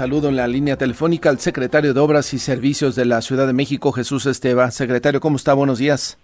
Saludo en la línea telefónica al secretario de Obras y Servicios de la Ciudad de México, Jesús Esteba. Secretario, ¿cómo está? Buenos días.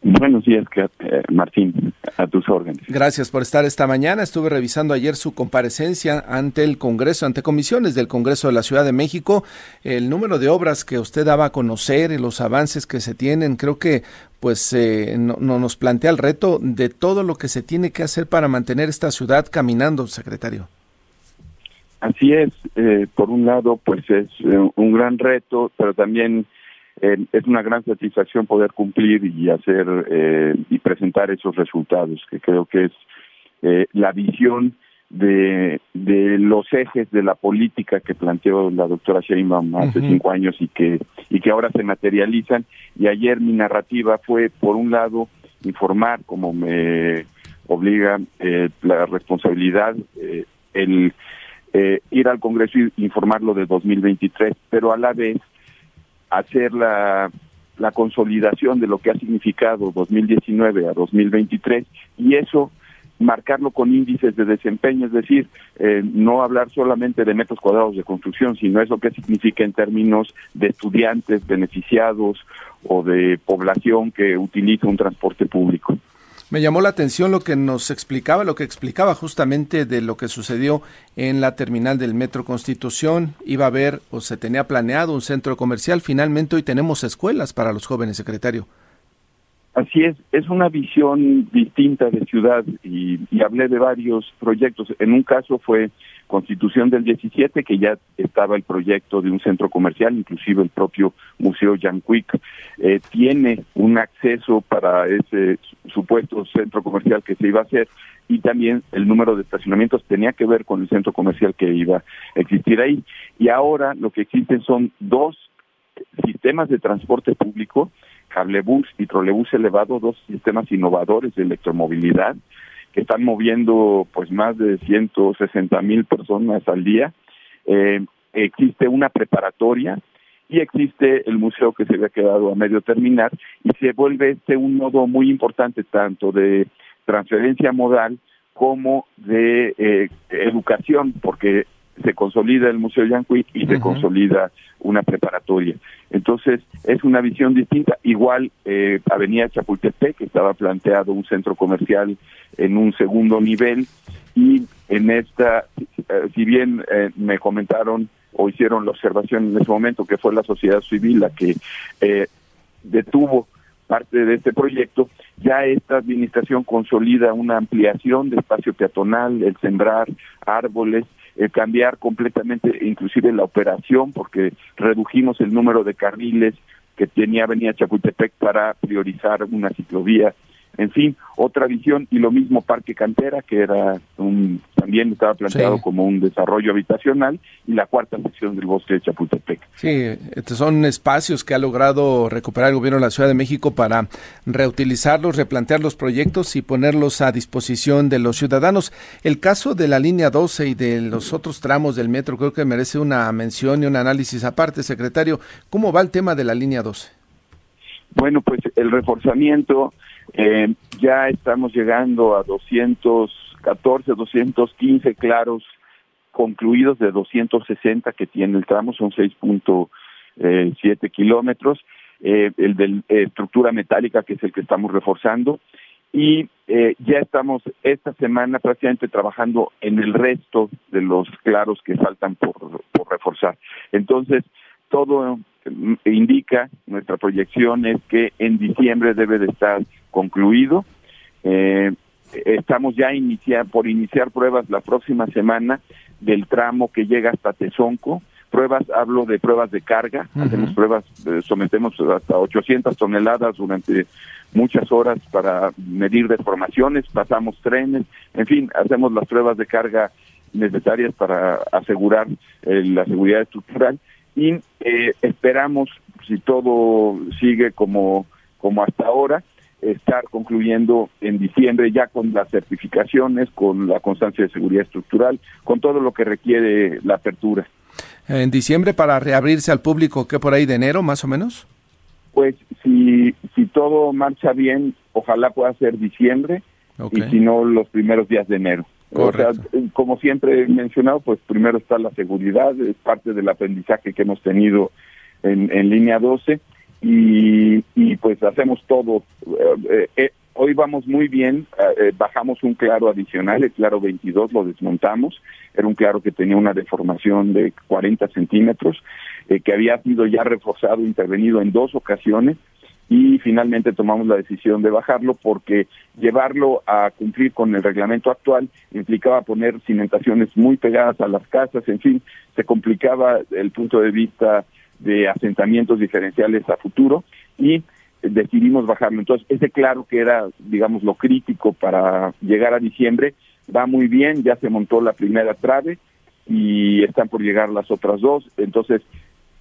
Buenos días, eh, Martín, a tus órdenes. Gracias por estar esta mañana. Estuve revisando ayer su comparecencia ante el Congreso, ante comisiones del Congreso de la Ciudad de México. El número de obras que usted daba a conocer y los avances que se tienen, creo que pues eh, no, nos plantea el reto de todo lo que se tiene que hacer para mantener esta ciudad caminando, secretario. Así es, eh, por un lado, pues es un gran reto, pero también es una gran satisfacción poder cumplir y hacer eh, y presentar esos resultados, que creo que es eh, la visión de, de los ejes de la política que planteó la doctora Sheinbaum hace cinco años y que y que ahora se materializan. Y ayer mi narrativa fue, por un lado, informar, como me obliga eh, la responsabilidad, el ir al Congreso y informarlo de 2023, pero a la vez hacer la, la consolidación de lo que ha significado 2019 a 2023 y eso marcarlo con índices de desempeño, es decir, eh, no hablar solamente de metros cuadrados de construcción, sino eso que significa en términos de estudiantes beneficiados o de población que utiliza un transporte público. Me llamó la atención lo que nos explicaba, lo que explicaba justamente de lo que sucedió en la terminal del Metro Constitución. Iba a haber o se tenía planeado un centro comercial. Finalmente hoy tenemos escuelas para los jóvenes, secretario. Así es, es una visión distinta de ciudad y, y hablé de varios proyectos. En un caso fue Constitución del 17, que ya estaba el proyecto de un centro comercial, inclusive el propio Museo Jan eh, tiene un acceso para ese supuesto centro comercial que se iba a hacer y también el número de estacionamientos tenía que ver con el centro comercial que iba a existir ahí. Y ahora lo que existen son dos sistemas de transporte público, cablebús y trolebús elevado, dos sistemas innovadores de electromovilidad, que están moviendo pues más de 160 mil personas al día. Eh, existe una preparatoria y existe el museo que se había quedado a medio terminar y se vuelve este un nodo muy importante tanto de transferencia modal como de eh, educación, porque se consolida el Museo Yanqui y se consolida una preparatoria. Entonces, es una visión distinta. Igual, eh, Avenida Chapultepec, que estaba planteado un centro comercial en un segundo nivel, y en esta, eh, si bien eh, me comentaron o hicieron la observación en ese momento que fue la sociedad civil la que eh, detuvo parte de este proyecto, ya esta administración consolida una ampliación de espacio peatonal, el sembrar árboles, el cambiar completamente inclusive la operación porque redujimos el número de carriles que tenía Avenida Chapultepec para priorizar una ciclovía en fin, otra visión y lo mismo Parque Cantera, que era un, también estaba planteado como un desarrollo habitacional, y la cuarta sección del bosque de Chapultepec. Sí, estos son espacios que ha logrado recuperar el gobierno de la Ciudad de México para reutilizarlos, replantear los proyectos y ponerlos a disposición de los ciudadanos. El caso de la línea 12 y de los otros tramos del metro creo que merece una mención y un análisis aparte, secretario. ¿Cómo va el tema de la línea 12? Bueno, pues el reforzamiento eh, ya estamos llegando a 214, 215 claros concluidos de 260 que tiene el tramo, son 6.7 eh, kilómetros. Eh, el de estructura metálica, que es el que estamos reforzando. Y ya estamos esta semana prácticamente trabajando en el resto de los claros que faltan por, por reforzar. Entonces, todo indica, nuestra proyección es que en diciembre debe de estar concluido. Eh, estamos ya iniciar, por iniciar pruebas la próxima semana del tramo que llega hasta Tezonco. Pruebas, hablo de pruebas de carga, hacemos pruebas, eh, sometemos hasta 800 toneladas durante muchas horas para medir deformaciones, pasamos trenes, en fin, hacemos las pruebas de carga necesarias para asegurar eh, la seguridad estructural y eh, esperamos, si todo sigue como, como hasta ahora, estar concluyendo en diciembre ya con las certificaciones, con la constancia de seguridad estructural, con todo lo que requiere la apertura. En diciembre para reabrirse al público, ¿qué por ahí de enero más o menos? Pues si, si todo marcha bien, ojalá pueda ser diciembre y si no los primeros días de enero. O sea, como siempre he mencionado, pues primero está la seguridad, es parte del aprendizaje que hemos tenido en, en línea 12 y, y pues hacemos todo. Eh, eh, hoy vamos muy bien, eh, bajamos un claro adicional, el claro 22 lo desmontamos, era un claro que tenía una deformación de 40 centímetros, que había sido ya reforzado, intervenido en dos ocasiones y finalmente tomamos la decisión de bajarlo porque llevarlo a cumplir con el reglamento actual implicaba poner cimentaciones muy pegadas a las casas, en fin, se complicaba el punto de vista de asentamientos diferenciales a futuro y decidimos bajarlo. Entonces, ese claro que era, digamos, lo crítico para llegar a diciembre, va muy bien, ya se montó la primera trave y están por llegar las otras dos. Entonces,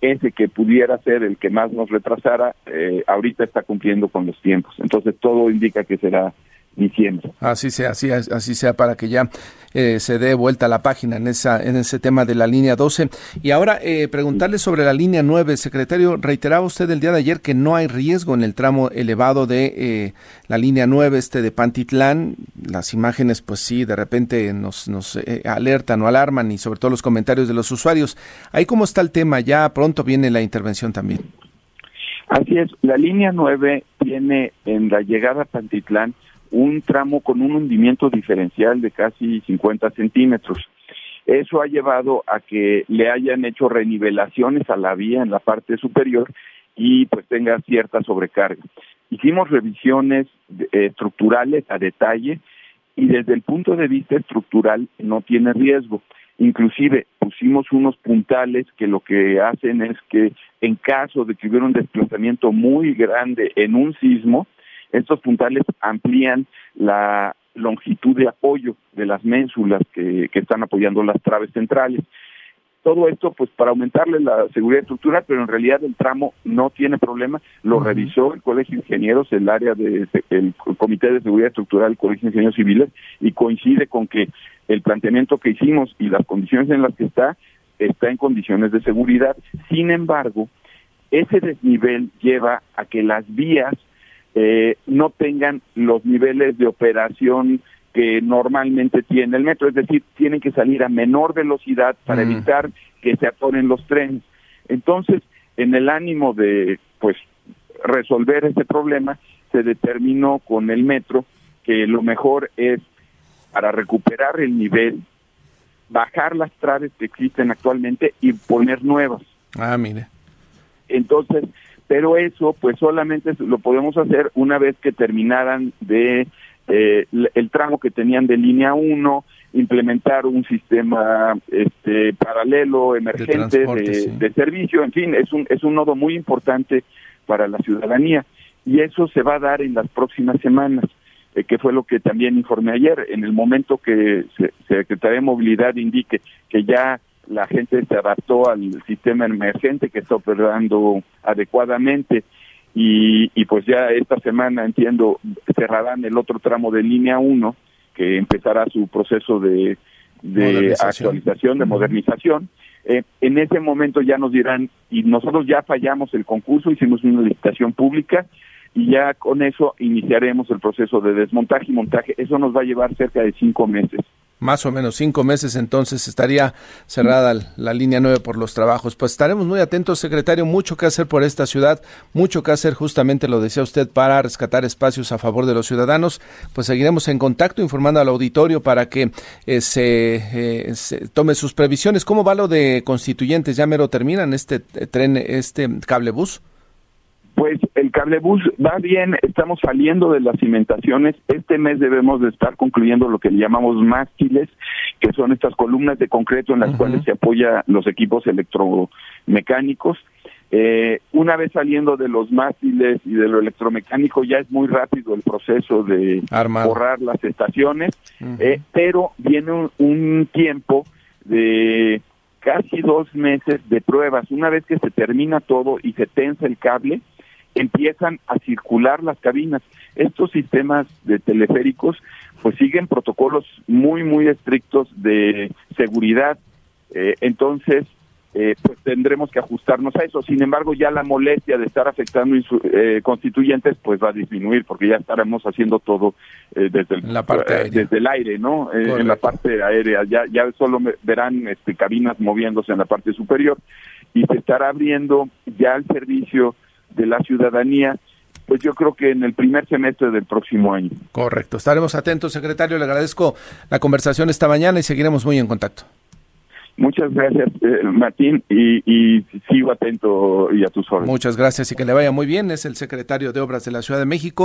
ese que pudiera ser el que más nos retrasara, eh, ahorita está cumpliendo con los tiempos. Entonces, todo indica que será diciembre. Así sea, así, así sea para que ya eh, se dé vuelta a la página en esa en ese tema de la línea 12. Y ahora eh, preguntarle sobre la línea 9, secretario, reiteraba usted el día de ayer que no hay riesgo en el tramo elevado de eh, la línea 9 este de Pantitlán. Las imágenes pues sí, de repente nos nos alertan o alarman y sobre todo los comentarios de los usuarios. Ahí cómo está el tema, ya pronto viene la intervención también. Así es, la línea 9 tiene en la llegada a Pantitlán un tramo con un hundimiento diferencial de casi 50 centímetros. Eso ha llevado a que le hayan hecho renivelaciones a la vía en la parte superior y pues tenga cierta sobrecarga. Hicimos revisiones estructurales a detalle y desde el punto de vista estructural no tiene riesgo. Inclusive pusimos unos puntales que lo que hacen es que en caso de que hubiera un desplazamiento muy grande en un sismo, estos puntales amplían la longitud de apoyo de las ménsulas que, están apoyando las traves centrales. Todo esto, pues, para aumentarle la seguridad estructural, pero en realidad el tramo no tiene problema. Lo revisó el Colegio de Ingenieros, el área del de, Comité de Seguridad Estructural del Colegio de Ingenieros Civiles, y coincide con que el planteamiento que hicimos y las condiciones en las que está, está en condiciones de seguridad. Sin embargo, ese desnivel lleva a que las vías eh, no tengan los niveles de operación que normalmente tiene el metro, es decir, tienen que salir a menor velocidad para mm. evitar que se atoren los trenes. Entonces, en el ánimo de pues resolver ese problema, se determinó con el metro que lo mejor es para recuperar el nivel, bajar las traves que existen actualmente y poner nuevas. Ah, mire. Entonces, pero eso pues solamente lo podemos hacer una vez que terminaran de eh, el tramo que tenían de línea 1, implementar un sistema este paralelo emergente de, servicio, en fin, es un es un nodo muy importante para la ciudadanía. Y eso se va a dar en las próximas semanas, eh, que fue lo que también informé ayer, en el momento que se, Secretaría de Movilidad indique que ya la gente se adaptó al sistema emergente que está operando adecuadamente y, y pues ya esta semana entiendo cerrarán el otro tramo de línea 1 que empezará su proceso de, de actualización, de modernización. Eh, en ese momento ya nos dirán, y nosotros ya fallamos el concurso, hicimos una licitación pública y ya con eso iniciaremos el proceso de desmontaje y montaje. Eso nos va a llevar cerca de cinco meses más o menos cinco meses entonces estaría cerrada la línea 9 por los trabajos. Pues estaremos muy atentos, secretario, mucho que hacer por esta ciudad, mucho que hacer justamente, lo decía usted, para rescatar espacios a favor de los ciudadanos. Pues seguiremos en contacto informando al auditorio para que eh, se, eh, se, tome sus previsiones. ¿Cómo va lo de constituyentes? ¿Ya mero terminan este eh, tren, este cable bus? Pues el cablebús va bien, estamos saliendo de las cimentaciones. Este mes debemos de estar concluyendo lo que le llamamos mástiles, que son estas columnas de concreto en las cuales se apoya los equipos electromecánicos. Eh, una vez saliendo de los mástiles y de lo electromecánico, ya es muy rápido el proceso de borrar las estaciones, eh, pero viene un, un tiempo de casi dos meses de pruebas. Una vez que se termina todo y se tensa el cable, empiezan a circular las cabinas. Estos sistemas de teleféricos pues siguen protocolos muy, muy estrictos de seguridad. Eh, entonces, eh, pues tendremos que ajustarnos a eso. Sin embargo, ya la molestia de estar afectando eh, constituyentes pues va a disminuir porque ya estaremos haciendo todo eh, desde, el, la parte desde el aire, ¿no? en la parte aérea. Ya, ya solo verán este, cabinas moviéndose en la parte superior y se estará abriendo ya el servicio de la ciudadanía pues yo creo que en el primer semestre del próximo año. Correcto. Estaremos atentos, secretario. Le agradezco la conversación esta mañana y seguiremos muy en contacto. Muchas gracias, eh, Martín, y, sigo atento y a tus órdenes. Muchas gracias y que le vaya muy bien. Es el secretario de Obras de la Ciudad de México.